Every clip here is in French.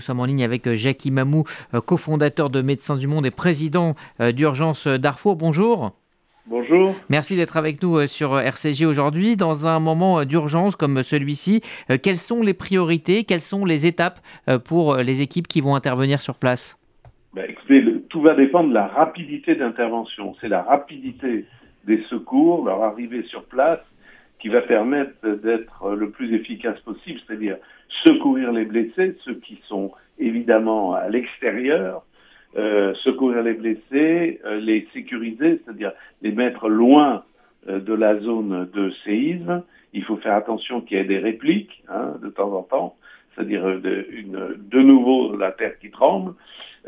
nous sommes en ligne avec euh, Jacques Imamou, euh, cofondateur de Médecins du Monde et président euh, d'Urgence Darfour. Bonjour. Bonjour. Merci d'être avec nous sur RCG aujourd'hui. Dans un moment d'urgence comme celui-ci, quelles sont les priorités, quelles sont les étapes pour les équipes qui vont intervenir sur place? Ben, écoutez, tout va dépendre de la rapidité d'intervention. C'est la rapidité des secours, leur arrivée sur place, qui va permettre d'être le plus efficace possible, c'est-à-dire secourir les blessés, ceux qui sont évidemment à l'extérieur, euh, secourir les blessés, euh, les sécuriser, c'est-à-dire les mettre loin euh, de la zone de séisme. Il faut faire attention qu'il y ait des répliques hein, de temps en temps, c'est-à-dire de, de nouveau la terre qui tremble,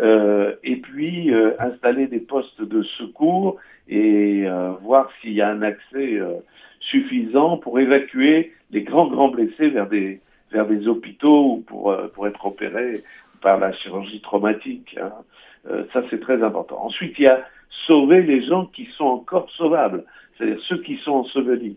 et puis installer des postes de secours et voir s'il y a un accès suffisant pour évacuer les grands grands blessés vers des vers des hôpitaux pour euh, pour être opérés par la chirurgie traumatique. Hein. Euh, ça c'est très important. Ensuite il y a sauver les gens qui sont encore sauvables, c'est-à-dire ceux qui sont ensevelis.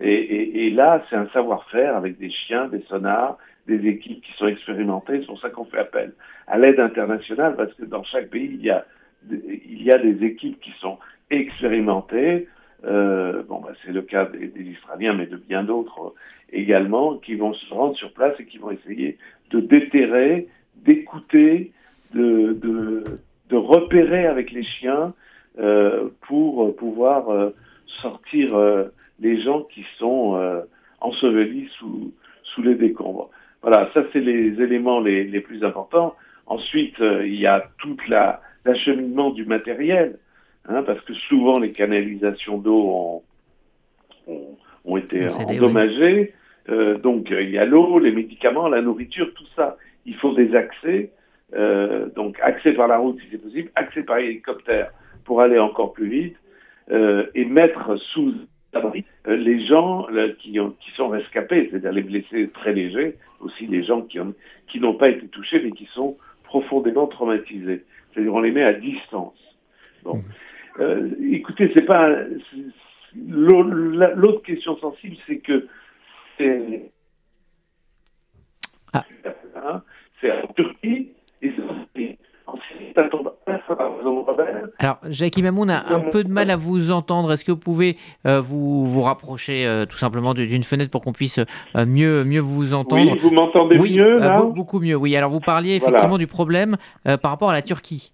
Et, et, et là c'est un savoir-faire avec des chiens, des sonars, des équipes qui sont expérimentées. C'est pour ça qu'on fait appel à l'aide internationale parce que dans chaque pays il y a il y a des équipes qui sont expérimentées euh, bon, bah, c'est le cas des, Israéliens, mais de bien d'autres euh, également, qui vont se rendre sur place et qui vont essayer de déterrer, d'écouter, de, de, de, repérer avec les chiens euh, pour pouvoir sortir les gens qui sont ensevelis sous, sous les décombres. Voilà, ça c'est les éléments les, les, plus importants. Ensuite, il y a toute la l'acheminement du matériel. Hein, parce que souvent les canalisations d'eau ont, ont, été endommagées. Euh, donc il y a l'eau, les médicaments, la nourriture, tout ça. Il faut des accès, euh, donc accès par la route si c'est possible, accès par hélicoptère pour aller encore plus vite, euh, et mettre sous abri euh, les gens qui, ont, qui sont rescapés, c'est-à-dire les blessés très légers, aussi les gens qui n'ont qui pas été touchés mais qui sont profondément traumatisés. C'est-à-dire on les met à distance. Bon. Euh, écoutez, c'est pas l'autre question sensible, c'est que c'est ah. Hein, en Turquie et c'est alors, Jacques Mamoun a un peu de mal à vous entendre. Est-ce que vous pouvez euh, vous, vous rapprocher euh, tout simplement d'une fenêtre pour qu'on puisse euh, mieux, mieux vous entendre? Oui, vous m'entendez mieux là? Beaucoup mieux, oui. Alors, vous parliez effectivement du problème par rapport à la Turquie.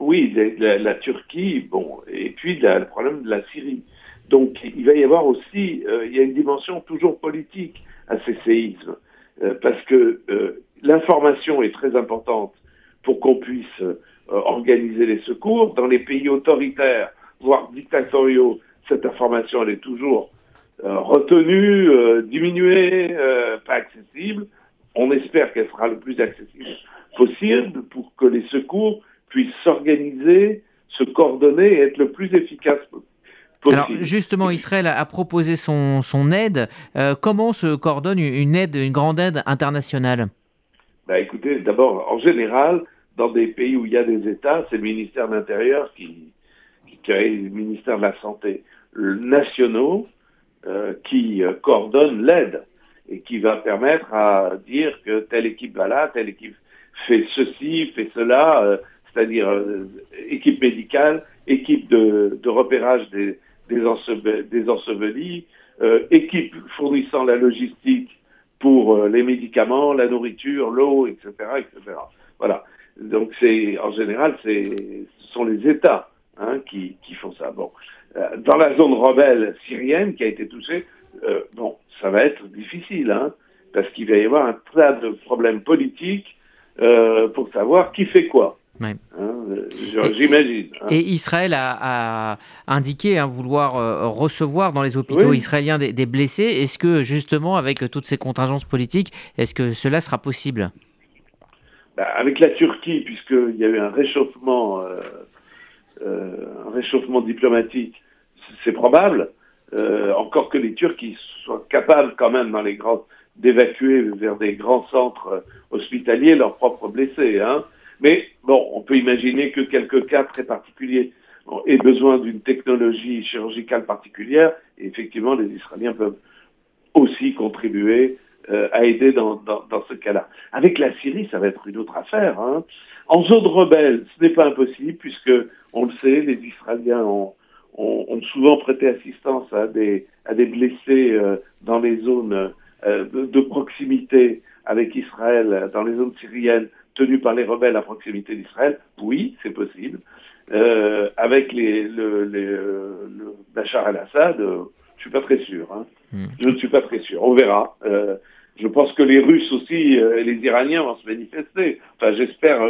Oui, la, Turquie, bon, et puis le problème de la Syrie. Donc, il va y avoir aussi, euh, il y a une dimension toujours politique à ces séismes, euh, parce que euh, l'information est très importante pour qu'on puisse organiser les secours. Dans les pays autoritaires, voire dictatoriaux, cette information, elle est toujours retenue, diminuée, pas accessible. On espère qu'elle sera le plus accessible possible pour que les secours puisse s'organiser, se coordonner et être le plus efficace possible. Alors justement, Israël a proposé son, son aide. Euh, comment se coordonne une aide, une grande aide internationale? Bah, Écoutez, d'abord, en général, dans des pays où il y a des États, c'est le ministère de l'Intérieur qui, qui crée le ministère de la Santé nationaux euh, qui euh, coordonne l'aide et qui va permettre à dire que telle équipe va là, telle équipe fait ceci, fait cela. Euh, c'est-à-dire euh, équipe médicale, équipe de, repérage des, ensevelis, euh, équipe fournissant la logistique pour euh, les médicaments, la nourriture, l'eau, etc., etc. Voilà. Donc c'est en général, c'est ce sont les États hein, qui, font ça. Bon, dans la zone rebelle syrienne qui a été touchée, bon, ça va être difficile, hein, parce qu'il va y avoir un tas de problèmes politiques pour savoir qui fait quoi. Hein, j'imagine. Hein. Et Israël a, indiqué hein, vouloir euh, recevoir dans les hôpitaux israéliens des, blessés. Est-ce que justement, avec toutes ces contingences politiques, est-ce que cela sera possible? Bah, Avec la Turquie, puisqu'il y a eu un réchauffement, euh, euh, un réchauffement diplomatique, c'est probable. encore que les Turcs soient capables quand même dans les grands d'évacuer vers des grands centres hospitaliers leurs propres blessés. Hein. Mais bon, on peut imaginer que quelques cas très particuliers aient besoin d'une technologie chirurgicale particulière. Et effectivement, les Israéliens peuvent aussi contribuer à aider dans, dans, ce cas-là. Avec la Syrie, ça va être une autre affaire. Hein. En zone rebelle, ce n'est pas impossible puisque on le sait, les Israéliens ont, ont, souvent prêté assistance à des, à des blessés euh, dans les zones euh, de, proximité avec Israël, dans les zones syriennes tenues par les rebelles à proximité d'Israël. Oui, c'est possible. Euh, avec les, le, les, le Bachar al-Assad, je suis pas très sûr. Hein. Hmm. Je ne suis pas très sûr. On verra. Euh, je pense que les Russes aussi et les Iraniens vont se manifester. Enfin, j'espère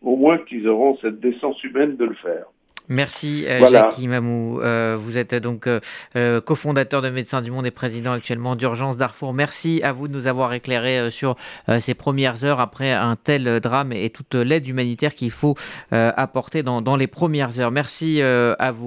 au moins qu'ils auront cette décence humaine de le faire. Merci euh, Jackie Mamou. Euh, vous êtes donc euh, cofondateur de Médecins du Monde et président actuellement d'Urgence Darfour. Merci à vous de nous avoir éclairé sur ces premières heures après un tel drame et toute l'aide humanitaire qu'il faut apporter dans, dans, les premières heures. Merci à vous.